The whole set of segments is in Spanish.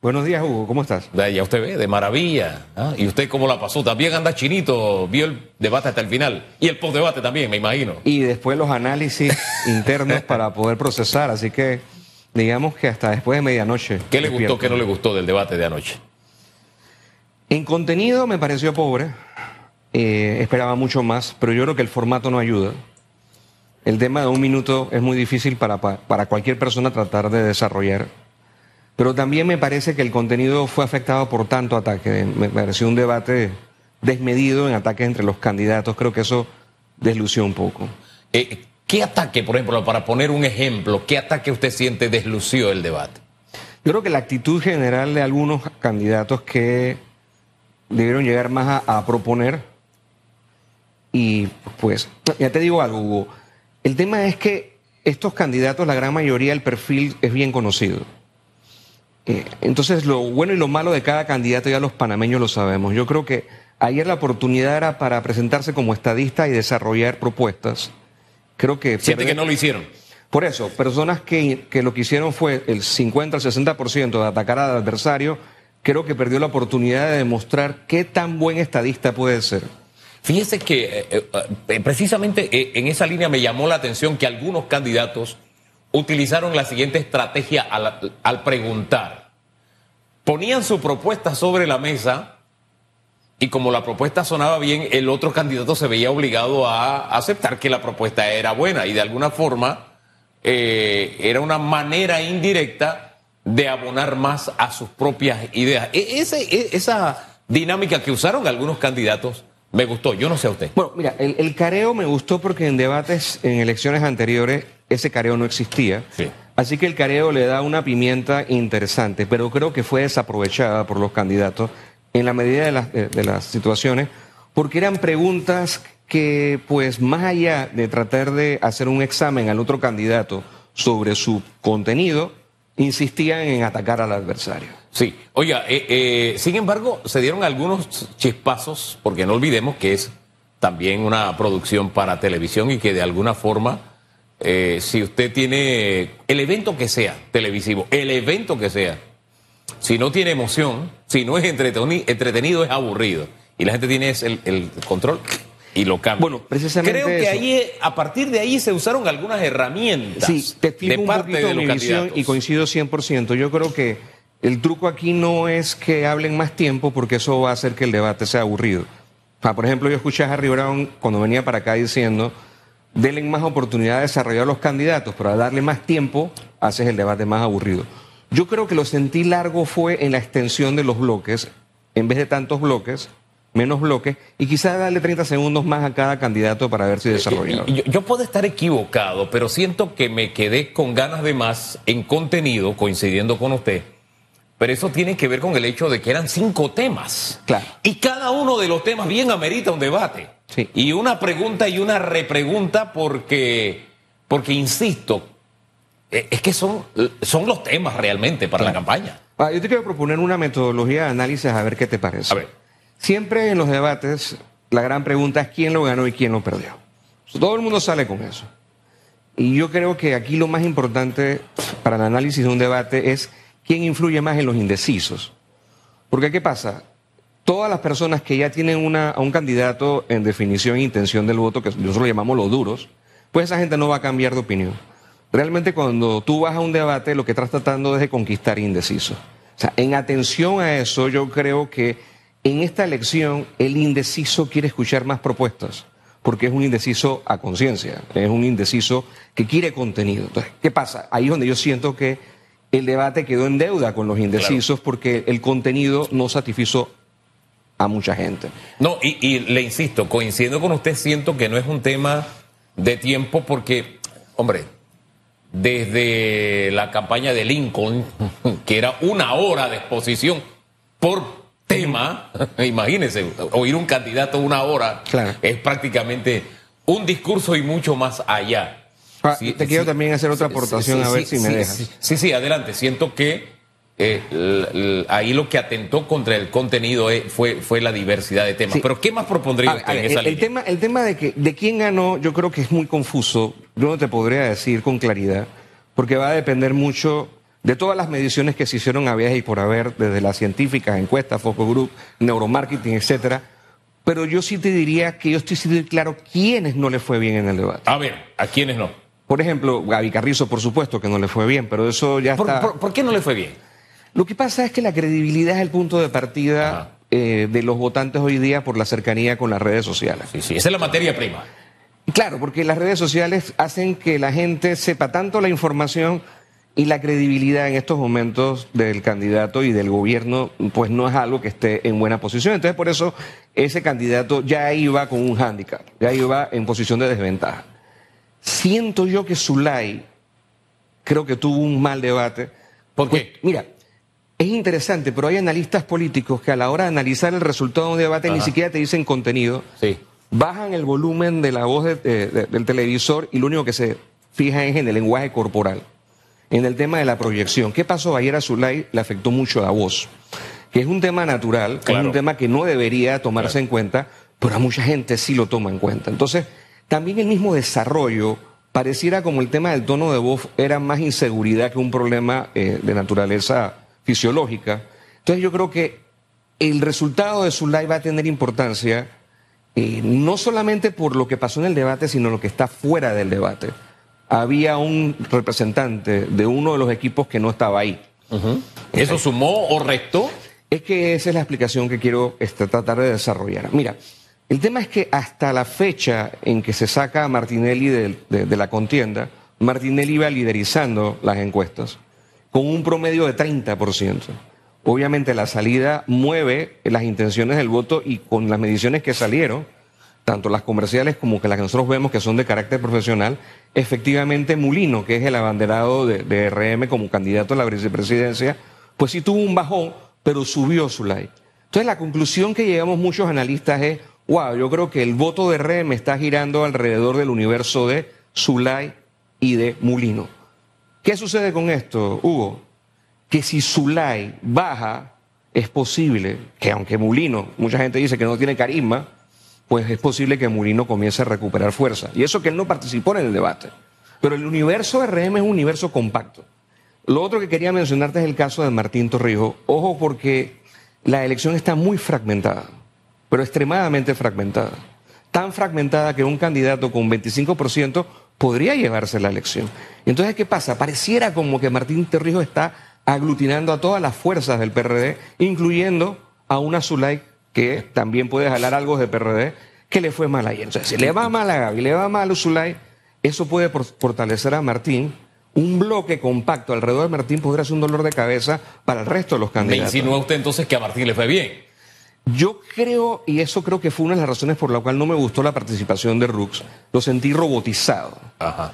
Buenos días, Hugo. ¿Cómo estás? Ya usted ve, de maravilla. ¿ah? ¿Y usted cómo la pasó? También anda chinito, vio el debate hasta el final. Y el postdebate también, me imagino. Y después los análisis internos para poder procesar. Así que digamos que hasta después de medianoche. ¿Qué le gustó, qué no le gustó del debate de anoche? En contenido me pareció pobre. Eh, esperaba mucho más, pero yo creo que el formato no ayuda. El tema de un minuto es muy difícil para, para cualquier persona tratar de desarrollar. Pero también me parece que el contenido fue afectado por tanto ataque. Me pareció un debate desmedido en ataques entre los candidatos. Creo que eso deslució un poco. Eh, ¿Qué ataque, por ejemplo, para poner un ejemplo, qué ataque usted siente deslució el debate? Yo creo que la actitud general de algunos candidatos que debieron llegar más a, a proponer y pues, ya te digo algo, Hugo, el tema es que estos candidatos, la gran mayoría, el perfil es bien conocido. Eh, entonces, lo bueno y lo malo de cada candidato ya los panameños lo sabemos. Yo creo que ayer la oportunidad era para presentarse como estadista y desarrollar propuestas. Creo que... Siente que no lo hicieron. Por eso, personas que, que lo que hicieron fue el 50 al 60% de atacar al adversario, creo que perdió la oportunidad de demostrar qué tan buen estadista puede ser. Fíjese que eh, eh, eh, precisamente en esa línea me llamó la atención que algunos candidatos utilizaron la siguiente estrategia al, preguntar. Ponían su propuesta sobre la mesa y como la propuesta sonaba bien, el otro candidato se veía obligado a aceptar que la propuesta era buena y de alguna forma era una manera indirecta de abonar más a sus propias ideas. E, e, esa dinámica que usaron algunos candidatos me gustó, yo no sé a usted. Bueno, mira, el, careo me gustó porque en debates, en elecciones anteriores, ese careo no existía. Sí. Así que el careo le da una pimienta interesante, pero creo que fue desaprovechada por los candidatos en la medida de las, de, las situaciones, porque eran preguntas que, pues, más allá de tratar de hacer un examen al otro candidato sobre su contenido, insistían en atacar al adversario. Sí, oiga, eh, eh, sin embargo, se dieron algunos chispazos, porque no olvidemos que es también una producción para televisión y que de alguna forma, eh, si usted tiene el evento que sea televisivo, el evento que sea, si no tiene emoción, si no es entretenido, es aburrido. Y la gente tiene el, el control y lo cambia. Bueno, precisamente. Creo que ahí, a partir de ahí se usaron algunas herramientas sí, te de parte de los candidatos. Y coincido 100%. Yo creo que el truco aquí no es que hablen más tiempo, porque eso va a hacer que el debate sea aburrido. por ejemplo, yo escuché a Harry Brown cuando venía para acá diciendo. Denle más oportunidad de desarrollar los candidatos, pero al darle más tiempo, haces el debate más aburrido. Yo creo que lo sentí largo fue en la extensión de los bloques. En vez de tantos bloques, menos bloques y quizás darle 30 segundos más a cada candidato para ver si desarrolla. Yo, yo, puedo estar equivocado, pero siento que me quedé con ganas de más en contenido, coincidiendo con usted. Pero eso tiene que ver con el hecho de que eran cinco temas. Claro. Y cada uno de los temas bien amerita un debate. Sí. Y una pregunta y una repregunta porque, porque insisto, eh, es que son, son los temas realmente para la campaña. Ah, yo te quiero proponer una metodología de análisis a ver qué te parece. A ver. Siempre en los debates la gran pregunta es quién lo ganó y quién lo perdió. Todo el mundo sale con eso. Y yo creo que aquí lo más importante para el análisis de un debate es quién influye más en los indecisos. Porque ¿qué pasa? Todas las personas que ya tienen una, a un candidato en definición e intención del voto, que nosotros lo llamamos los duros, pues esa gente no va a cambiar de opinión. Realmente cuando tú vas a un debate lo que estás tratando es de conquistar indecisos. O sea, en atención a eso yo creo que en esta elección, el indeciso quiere escuchar más propuestas, porque es un indeciso a conciencia, es un indeciso que quiere contenido. Entonces, ¿qué pasa? Ahí es donde yo siento que el debate quedó en deuda con los indecisos porque el contenido no satisfizo a mucha gente. No, y, y, le insisto, coincidiendo con usted, siento que no es un tema de tiempo porque, hombre, desde la campaña de Lincoln, que era una hora de exposición por tema, imagínense, oír un candidato una hora es prácticamente un discurso y mucho más allá. Ah, te quiero también hacer otra aportación a ver si me dejas. Sí, sí, adelante. Siento que eh, ahí lo que atentó contra el contenido eh, fue, fue la diversidad de temas. Pero ¿qué más propondría usted en esa el, El tema, el tema de, que, de quién ganó, yo creo que es muy confuso. Yo no te podría decir con claridad, porque va a depender mucho de todas las mediciones que se hicieron a viaje y por haber, desde las científicas, encuestas, Focus Group, neuromarketing, etcétera. Pero yo sí te diría que yo estoy siendo claro quiénes no le fue bien en el debate. A ver, ¿a quiénes no? Por ejemplo, Gaby Carrizo, por supuesto que no le fue bien, pero eso ya ¿Por, está. por- por qué no le fue bien? Lo que pasa es que la credibilidad es el punto de partida eh, de los votantes hoy día por la cercanía con las redes sociales. Sí, sí, esa es la materia prima. Claro, porque las redes sociales hacen que la gente sepa tanto la información y la credibilidad en estos momentos del candidato y del gobierno, pues no es algo que esté en buena posición. Entonces, por eso ese candidato ya iba con un hándicap, ya iba en posición de desventaja. Siento yo que Zulay creo que tuvo un mal debate. ¿Por Pues, qué? mira, es interesante, pero hay analistas políticos que a la hora de analizar el resultado de un debate ni siquiera te dicen contenido Sí. bajan el volumen de la voz de- de- de- del televisor y lo único que se fija es en el lenguaje corporal, en el tema de la proyección. ¿Qué pasó ayer a Zulay? Le afectó mucho la voz, que es un tema natural, Claro. es un tema que no debería tomarse Claro. en cuenta, pero a mucha gente sí lo toma en cuenta. Entonces, también el mismo desarrollo pareciera como el tema del tono de voz era más inseguridad que un problema eh, de naturaleza fisiológica. Entonces yo creo que el resultado de Zulay va a tener importancia eh, no solamente por lo que pasó en el debate, sino lo que está fuera del debate. Había un representante de uno de los equipos que no estaba ahí. ¿Eso sumó o restó? Es que esa es la explicación que quiero este, tratar de desarrollar. Mira, el tema es que hasta la fecha en que se saca a Martinelli del- de, de la contienda, Martinelli iba liderizando las encuestas con un promedio de 30%. Obviamente la salida mueve las intenciones del voto y con las mediciones que salieron, tanto las comerciales como que las que nosotros vemos que son de carácter profesional, efectivamente Mulino, que es el abanderado de, RM como candidato a la vicepresidencia, pues sí tuvo un bajón, pero subió su. Entonces la conclusión que llegamos muchos analistas es, wow, yo creo que el voto de RM está girando alrededor del universo de Zulay y de Mulino. ¿Qué sucede con esto, Hugo? Que si Zulay baja, es posible que aunque Mulino, mucha gente dice que no tiene carisma, pues es posible que Mulino comience a recuperar fuerza. Y eso que él no participó en el debate. Pero el universo RM es un universo compacto. Lo otro que quería mencionarte es el caso de Martín Torrijos. Ojo porque la elección está muy fragmentada, pero extremadamente fragmentada. Tan fragmentada que un candidato con 25% podría llevarse la elección. Entonces, ¿qué pasa? Pareciera como que Martín Torrijos está aglutinando a todas las fuerzas del PRD, incluyendo a una Zulay que también puede jalar algo de PRD, que le fue mal ayer. Entonces, si le va mal a Gaby, le va mal a Zulay, eso puede fortalecer a Martín. Un bloque compacto alrededor de Martín podría ser un dolor de cabeza para el resto de los Me candidatos. insinúa usted entonces que a Martín le fue bien. Yo creo, y eso creo que fue una de las razones por la cual no me gustó la participación de Rux, lo sentí robotizado. Ajá.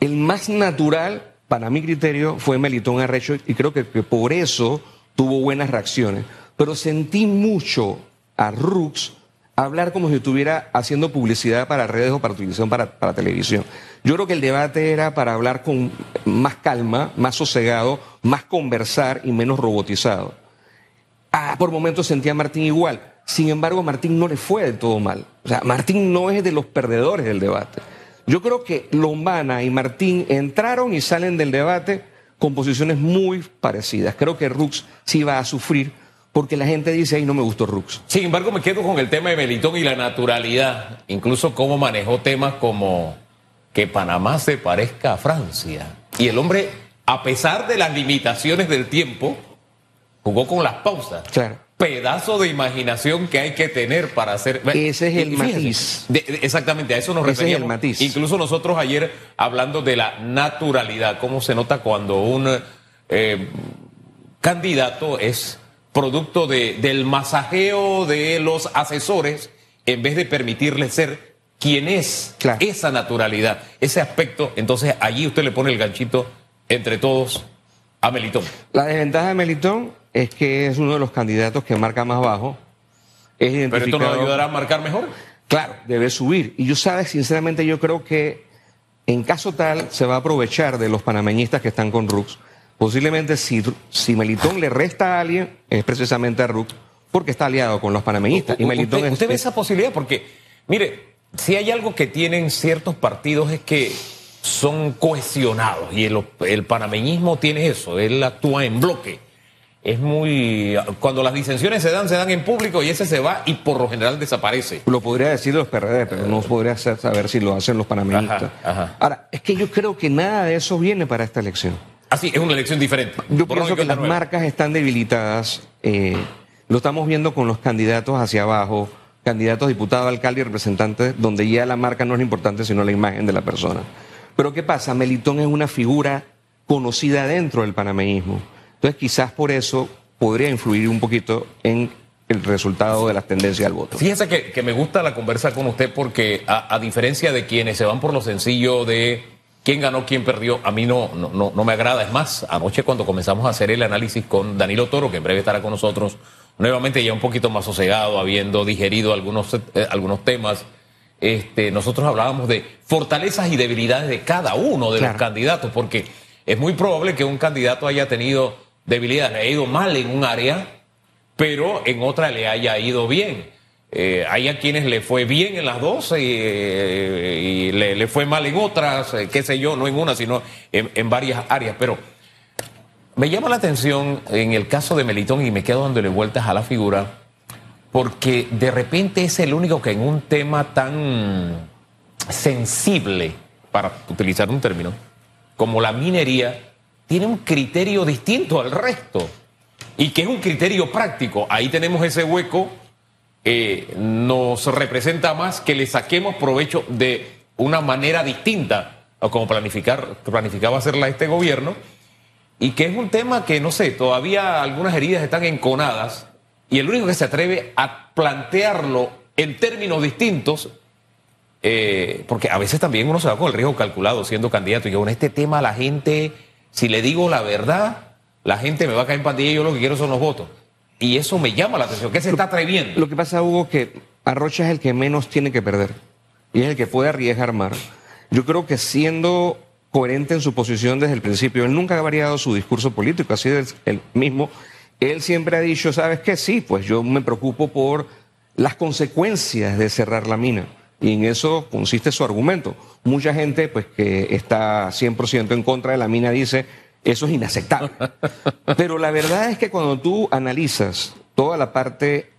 El más natural, para mi criterio, fue Melitón Arrecho y creo que, que por eso tuvo buenas reacciones. Pero sentí mucho a Rux hablar como si estuviera haciendo publicidad para redes o para televisión, para, para televisión. Yo creo que el debate era para hablar con más calma, más sosegado, más conversar y menos robotizado. Ah, por momentos sentía a Martín igual. Sin embargo, Martín no le fue del todo mal. O sea, Martín no es de los perdedores del debate. Yo creo que Lombana y Martín entraron y salen del debate con posiciones muy parecidas. Creo que Rux sí va a sufrir porque la gente dice, ay, no me gustó Rux. Sin embargo, me quedo con el tema de Melitón y la naturalidad. Incluso cómo manejó temas como que Panamá se parezca a Francia. Y el hombre, a pesar de las limitaciones del tiempo, jugó con las pausas. Claro. Pedazo de imaginación que hay que tener para hacer. Ese es el Y fíjese, matiz. de- exactamente, a eso nos Ese es el matiz. Incluso nosotros ayer hablando de la naturalidad, cómo se nota cuando un eh, candidato es producto de- del masajeo de los asesores en vez de permitirle ser quien es Claro. esa naturalidad, ese aspecto. Entonces allí usted le pone el ganchito entre todos a Melitón. La desventaja de Melitón es que es uno de los candidatos que marca más bajo. Es Pero esto nos ayudará a marcar mejor. Claro, debe subir. Y yo sabes, sinceramente, yo creo que en caso tal se va a aprovechar de los panameñistas que están con Rux. Posiblemente si, si Melitón le resta a alguien, es precisamente a Rux, porque está aliado con los panameñistas. Y Melitón ¿Usted, es- usted ve es- esa posibilidad? Porque, mire, si hay algo que tienen ciertos partidos es que son cohesionados y el, el panameñismo tiene eso, él actúa en bloque. Es muy. Cuando las disensiones se dan, se dan en público y ese se va y por lo general desaparece. Lo podría decir los PRD, pero no podría saber si lo hacen los panameñistas. Ahora, es que yo creo que nada de eso viene para esta elección. Ah, sí, es una elección diferente. Yo pienso que las marcas están debilitadas. Eh, lo estamos viendo con los candidatos hacia abajo, candidatos, diputados, alcalde y representantes, donde ya la marca no es importante, sino la imagen de la persona. Pero ¿qué pasa? Melitón es una figura conocida dentro del panameísmo. Entonces quizás por eso podría influir un poquito en el resultado de las tendencias al voto. Fíjese que, me gusta la conversa con usted porque a diferencia de quienes se van por lo sencillo de quién ganó, quién perdió, a mí no, no, no, me agrada. Es más, anoche cuando comenzamos a hacer el análisis con Danilo Toro, que en breve estará con nosotros, nuevamente ya un poquito más sosegado, habiendo digerido algunos, eh, algunos temas, este, nosotros hablábamos de fortalezas y debilidades de cada uno de los candidatos, porque es muy probable que un candidato haya tenido debilidades, le ha ido mal en un área, pero en otra le haya ido bien. Eh, hay a quienes le fue bien en las dos eh, y, le, fue mal en otras, eh, qué sé yo, no en una, sino en, varias áreas. Pero me llama la atención en el caso de Melitón y me quedo dándole vueltas a la figura, porque de repente es el único que en un tema tan sensible, para utilizar un término, como la minería, tiene un criterio distinto al resto. Y que es un criterio práctico. Ahí tenemos ese hueco. Eh, nos representa más que le saquemos provecho de una manera distinta a como planificar, planificaba hacerla este gobierno, y que es un tema que, no sé, todavía algunas heridas están enconadas, y el único que se atreve a plantearlo en términos distintos, eh, porque a veces también uno se va con el riesgo calculado siendo candidato, y con este tema la gente, si le digo la verdad, la gente me va a caer en pandilla y yo lo que quiero son los votos. Y eso me llama la atención. ¿Qué se está atreviendo? Lo que pasa, Hugo, que Arrocha es el que menos tiene que perder. Y es el que puede arriesgar más. Yo creo que siendo coherente en su posición desde el principio, él nunca ha variado su discurso político, así es el mismo. Él siempre ha dicho, ¿sabes qué? Sí, pues yo me preocupo por las consecuencias de cerrar la mina. Y en eso consiste su argumento. Mucha gente, pues que está 100% en contra de la mina, dice, eso es inaceptable. Pero la verdad es que cuando tú analizas toda la parte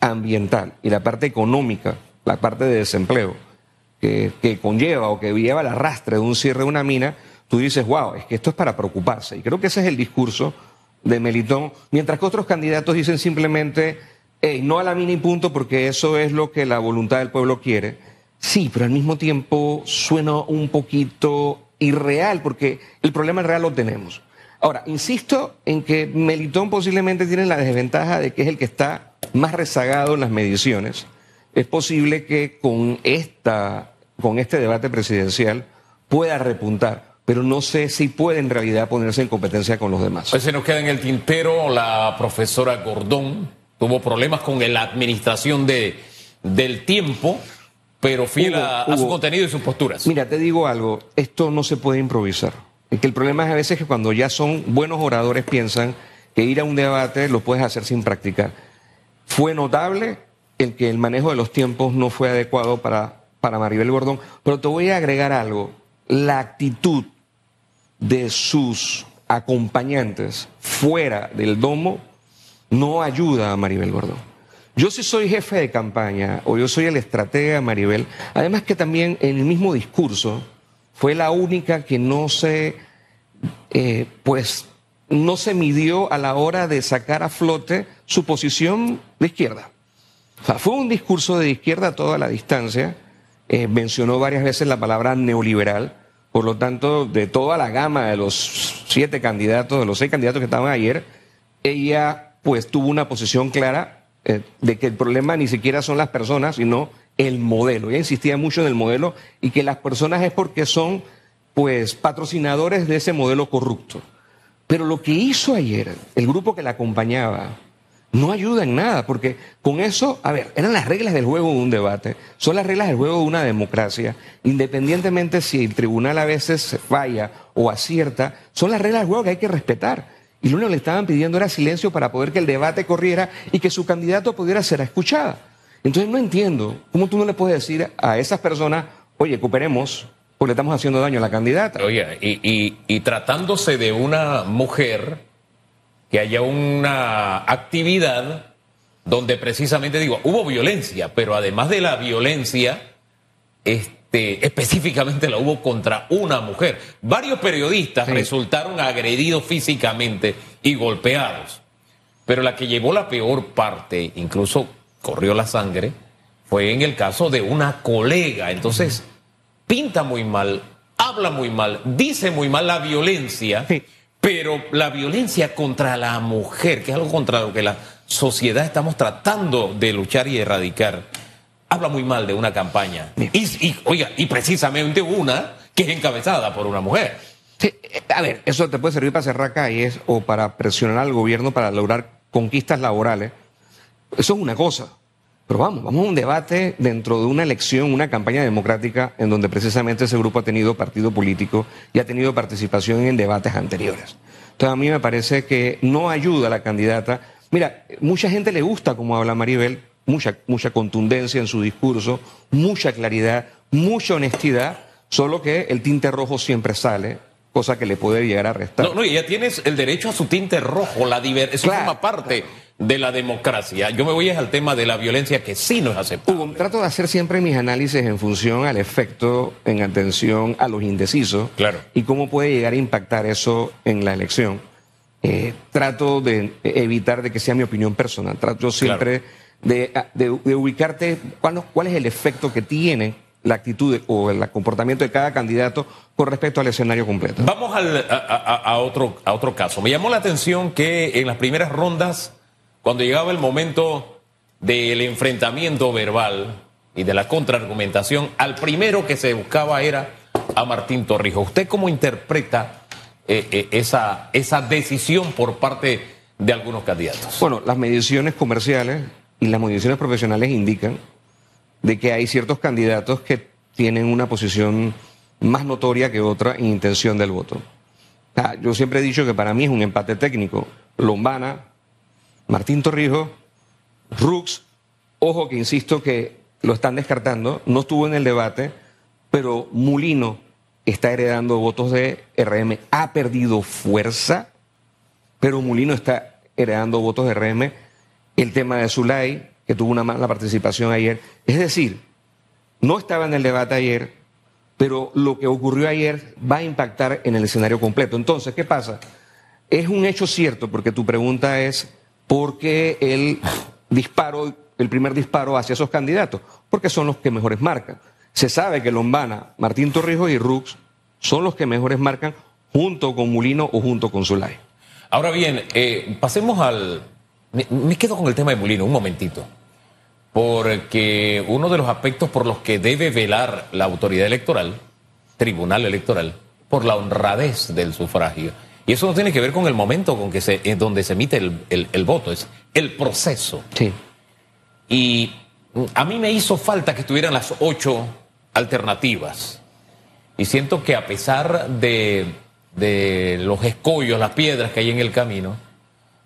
ambiental y la parte económica, la parte de desempleo, que, conlleva o que lleva el arrastre de un cierre de una mina, tú dices, wow, es que esto es para preocuparse. Y creo que ese es el discurso de Melitón, mientras que otros candidatos dicen simplemente, no a la mina punto, porque eso es lo que la voluntad del pueblo quiere. Sí, pero al mismo tiempo suena un poquito irreal, porque el problema real lo tenemos. Ahora, insisto en que Melitón posiblemente tiene la desventaja de que es el que está más rezagado en las mediciones. Es posible que con, esta, con este debate presidencial pueda repuntar, pero no sé si puede en realidad ponerse en competencia con los demás. Pues se nos queda en el tintero la profesora Gordón. Tuvo problemas con la administración de, del tiempo pero fiel a, su contenido y sus posturas. Mira, te digo algo, esto no se puede improvisar. que el problema es a veces que cuando ya son buenos oradores piensan que ir a un debate lo puedes hacer sin practicar. Fue notable el que el manejo de los tiempos no fue adecuado para, para Maribel Gordón, pero te voy a agregar algo. La actitud de sus acompañantes fuera del domo no ayuda a Maribel Gordón. Yo si soy jefe de campaña o yo soy el estratega Maribel, además que también en el mismo discurso fue la única que no se, eh, pues, no se midió a la hora de sacar a flote su posición de izquierda. O sea, fue un discurso de izquierda a toda la distancia. Eh, mencionó varias veces la palabra neoliberal. Por lo tanto, de toda la gama de los siete candidatos, de los seis candidatos que estaban ayer, ella pues tuvo una posición clara eh, de que el problema ni siquiera son las personas, sino el modelo. Ella insistía mucho en el modelo y que las personas es porque son, pues, patrocinadores de ese modelo corrupto. Pero lo que hizo ayer el grupo que la acompañaba no ayuda en nada, porque con eso, a ver, eran las reglas del juego de un debate, son las reglas del juego de una democracia, independientemente si el tribunal a veces falla o acierta, son las reglas del juego que hay que respetar. Y lo único que le estaban pidiendo era silencio para poder que el debate corriera y que su candidato pudiera ser escuchada. Entonces no entiendo cómo tú no le puedes decir a esas personas, oye, cooperemos, porque le estamos haciendo daño a la candidata. Oye, y, y, tratándose de una mujer, que haya una actividad donde precisamente digo, hubo violencia, pero además de la violencia, este, específicamente la hubo contra una mujer. Varios periodistas Sí. resultaron agredidos físicamente y golpeados. Pero la que llevó la peor parte, incluso corrió la sangre, fue en el caso de una colega. Entonces, pinta muy mal, habla muy mal, dice muy mal la violencia, Sí. pero la violencia contra la mujer, que es algo contra lo que la sociedad estamos tratando de luchar y erradicar, habla muy mal de una campaña. Y, oiga, y precisamente una que es encabezada por una mujer. Eh, a ver, eso te puede servir para cerrar calles o para presionar al gobierno para lograr conquistas laborales. Eso es una cosa. Pero vamos, vamos a un debate dentro de una elección, una campaña democrática en donde precisamente ese grupo ha tenido partido político y ha tenido participación en debates anteriores. Entonces a mí me parece que no ayuda a la candidata. Mira, mucha gente le gusta como habla Maribel, mucha, mucha contundencia en su discurso, mucha claridad, mucha honestidad, solo que el tinte rojo siempre sale, cosa que le puede llegar a restar. No, no, y ya tienes el derecho a su tinte rojo, la diver eso Claro, forma parte de la democracia. Yo me voy al tema de la violencia que sí no es aceptable. Hugo, trato de hacer siempre mis análisis en función al efecto, en atención a los indecisos. Claro. Y cómo puede llegar a impactar eso en la elección. Eh, trato de evitar de que sea mi opinión personal. Trato siempre de, de- de ubicarte cuál, cuál es el efecto que tiene la actitud de- o el comportamiento de cada candidato con respecto al escenario completo. Vamos al- a, a- a otro, a otro caso. Me llamó la atención que en las primeras rondas, cuando llegaba el momento del enfrentamiento verbal y de la contraargumentación, al primero que se buscaba era a Martín Torrijos. ¿Usted cómo interpreta eh, eh, esa, esa decisión por parte de algunos candidatos? Bueno, las mediciones comerciales y las mediciones profesionales indican de que hay ciertos candidatos que tienen una posición más notoria que otra en intención del voto. Yo siempre he dicho que para mí es un empate técnico. Lombana, Martín Torrijos, Rux, ojo que insisto que lo están descartando, no estuvo en el debate, pero Mulino está heredando votos de RM, ha perdido fuerza, pero Mulino está heredando votos de RM. El tema de Zulay, que tuvo una mala participación ayer. Es decir, no estaba en el debate ayer, pero lo que ocurrió ayer va a impactar en el escenario completo. Entonces, ¿qué pasa? Es un hecho cierto, porque tu pregunta es ¿por qué el disparo, el primer disparo hacia esos candidatos? Porque son los que mejores marcan. Se sabe que Lombana, Martín Torrijos y Rux son los que mejores marcan junto con Mulino o junto con Zulay. Ahora bien, eh, pasemos al... Me, me quedo con el tema de Molino un momentito, porque uno de los aspectos por los que debe velar la autoridad electoral, tribunal electoral, por la honradez del sufragio. Y eso no tiene que ver con el momento con que se, en donde se emite el, el- el voto, es el proceso. Sí. Y a mí me hizo falta que estuvieran las ocho alternativas. Y siento que a pesar de, de los escollos, las piedras que hay en el camino,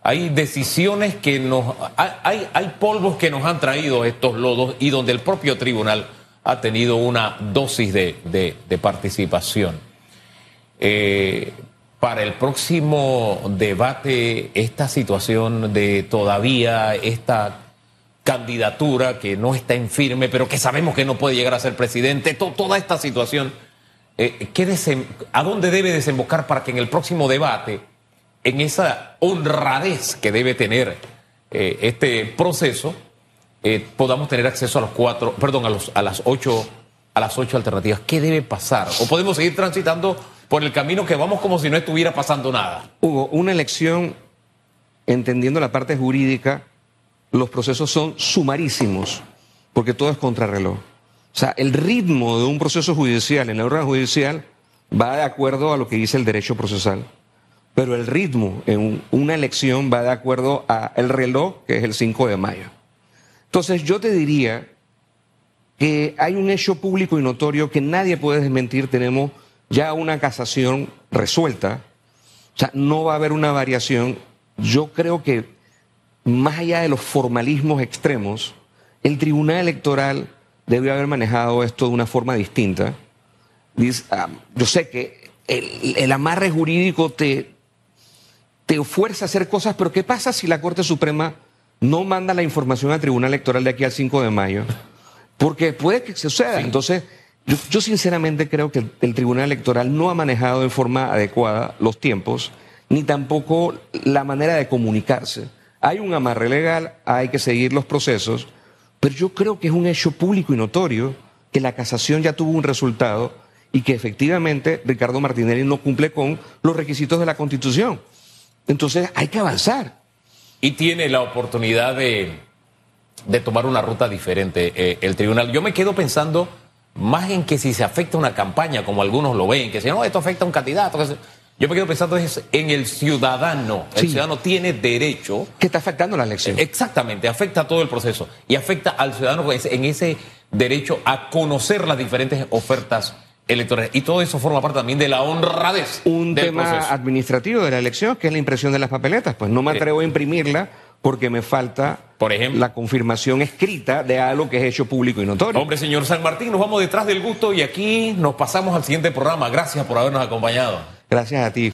hay decisiones que nos. Hay, hay, polvos que nos han traído estos lodos y donde el propio tribunal ha tenido una dosis de, de- participación. Eh, para el próximo debate, esta situación de todavía esta candidatura que no está en firme, pero que sabemos que no puede llegar a ser presidente, to- toda esta situación, eh, ¿qué desem- ¿a dónde debe desembocar para que en el próximo debate, en esa honradez que debe tener eh, este proceso, eh, podamos tener acceso a los cuatro, perdón, a, las ocho, a las ocho alternativas? ¿Qué debe pasar? ¿O podemos seguir transitando por el camino que vamos como si no estuviera pasando nada? Hugo, una elección, entendiendo la parte jurídica, los procesos son sumarísimos, porque todo es contrarreloj. O sea, el ritmo de un proceso judicial en el órgano judicial va de acuerdo a lo que dice el derecho procesal, pero el ritmo en un- una elección va de acuerdo al reloj, que es el 5 de mayo. Entonces, yo te diría que hay un hecho público y notorio que nadie puede desmentir. Tenemos ya una casación resuelta. O sea, no va a haber una variación. Yo creo que más allá de los formalismos extremos, el Tribunal Electoral debe haber manejado esto de una forma distinta. ah, yo sé que el amarre jurídico te, te fuerza a hacer cosas, pero ¿qué pasa si la Corte Suprema no manda la información al Tribunal Electoral de aquí al 5 de mayo? Porque puede que suceda. Entonces, yo, yo sinceramente creo que el, el Tribunal Electoral no ha manejado de forma adecuada los tiempos, ni tampoco la manera de comunicarse. Hay un amarre legal, hay que seguir los procesos, pero yo creo que es un hecho público y notorio que la casación ya tuvo un resultado y que efectivamente Ricardo Martinelli no cumple con los requisitos de la Constitución. Entonces hay que avanzar. Y tiene la oportunidad de, de tomar una ruta diferente eh, el tribunal. Yo me quedo pensando más en que si se afecta una campaña, como algunos lo ven, que si no, esto afecta a un candidato. que Yo me quedo pensando es en el ciudadano. El Sí. ciudadano tiene derecho ¿Qué está afectando la elección? Exactamente, afecta a todo el proceso y afecta al ciudadano pues, en ese derecho a conocer las diferentes ofertas electorales. Y todo eso forma parte también de la honradez un del tema proceso. administrativo de la elección, que es la impresión de las papeletas. Pues no me atrevo a imprimirla porque me falta, Por ejemplo. la confirmación escrita de algo que es hecho público y notorio. Hombre, señor San Martín, nos vamos detrás del gusto y aquí nos pasamos al siguiente programa. Gracias por habernos acompañado. Gracias a ti.